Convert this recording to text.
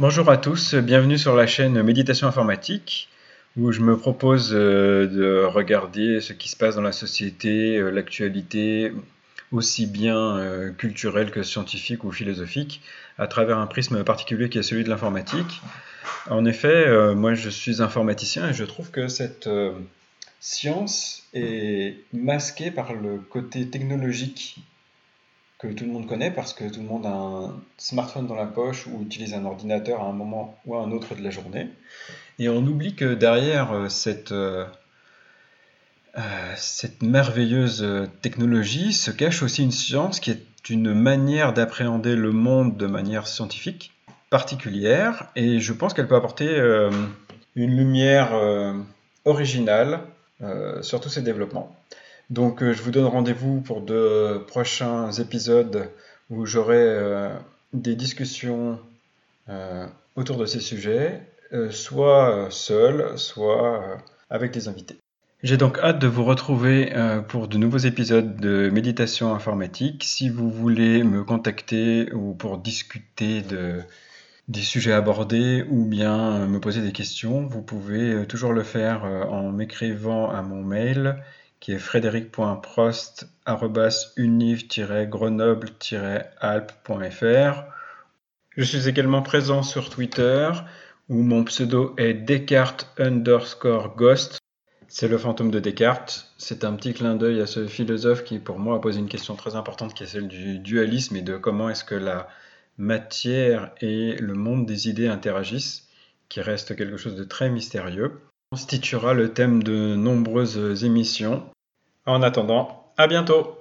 Bonjour à tous, bienvenue sur la chaîne Méditation informatique où je me propose euh, de regarder ce qui se passe dans la société, euh, l'actualité, aussi bien euh, culturelle que scientifique ou philosophique, à travers un prisme particulier qui est celui de l'informatique. En effet, moi je suis informaticien et je trouve que cette science est masquée par le côté technologique que tout le monde connaît parce que tout le monde a un smartphone dans la poche ou utilise un ordinateur à un moment ou à un autre de la journée. Et on oublie que derrière euh, cette, euh, euh, cette merveilleuse technologie se cache aussi une science qui est une manière d'appréhender le monde de manière scientifique particulière et je pense qu'elle peut apporter une lumière originale sur tous ces développements. Donc euh, je vous donne rendez-vous pour de prochains épisodes où j'aurai euh, des discussions euh, autour de ces sujets, soit seul, soit avec des invités. J'ai donc hâte de vous retrouver pour de nouveaux épisodes de méditation informatique. Si vous voulez me contacter ou pour discuter de, des sujets abordés ou bien me poser des questions, vous pouvez toujours le faire en m'écrivant à mon mail qui est frédéric.prost.univ-grenoble-alpes.fr. Je suis également présent sur Twitter où mon pseudo est Descartes underscore Ghost. C'est le fantôme de Descartes. C'est un petit clin d'œil à ce philosophe qui, pour moi, a posé une question très importante qui est celle du dualisme et de comment est-ce que la matière et le monde des idées interagissent, qui reste quelque chose de très mystérieux constituera le thème de nombreuses émissions. En attendant, à bientôt